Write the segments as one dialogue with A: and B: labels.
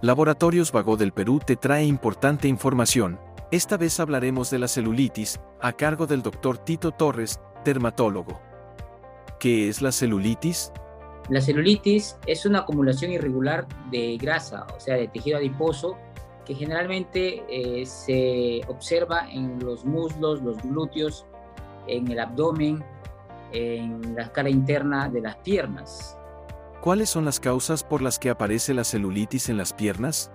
A: Laboratorios Vago del Perú te trae importante información. Esta vez hablaremos de la celulitis, a cargo del Dr. Tito Torres, dermatólogo. ¿Qué es la celulitis?
B: La celulitis es una acumulación irregular de grasa, o sea, de tejido adiposo, que generalmente eh, se observa en los muslos, los glúteos, en el abdomen, en la cara interna de las piernas.
A: ¿Cuáles son las causas por las que aparece la celulitis en las piernas?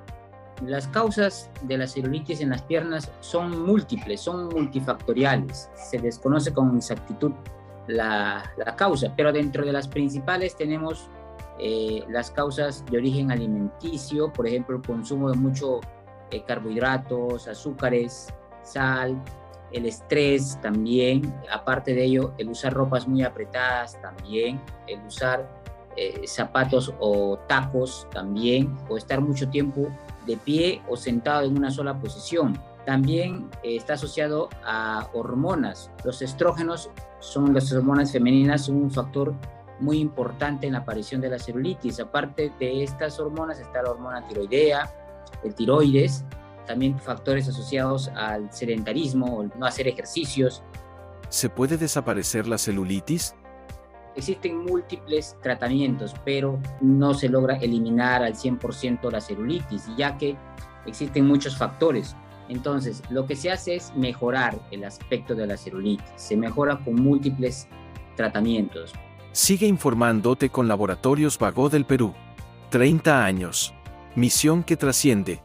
B: Las causas de la celulitis en las piernas son múltiples, son multifactoriales. Se desconoce con exactitud la, causa, pero dentro de las principales tenemos eh, las causas de origen alimenticio, por ejemplo, el consumo de mucho eh, carbohidratos, azúcares, sal, el estrés también, aparte de ello, el usar ropas muy apretadas también, el usar eh, zapatos o tacos también, o estar mucho tiempo de pie o sentado en una sola posición. También eh, está asociado a hormonas. Los estrógenos son las hormonas femeninas, son un factor muy importante en la aparición de la celulitis. Aparte de estas hormonas está la hormona tiroidea, el tiroides, también factores asociados al sedentarismo, o no hacer ejercicios.
A: ¿Se puede desaparecer la celulitis?
B: Existen múltiples tratamientos, pero no se logra eliminar al 100% la celulitis, ya que existen muchos factores. Entonces, lo que se hace es mejorar el aspecto de la celulitis. Se mejora con múltiples tratamientos.
A: Sigue informándote con Laboratorios Vago del Perú. 30 años. Misión que trasciende.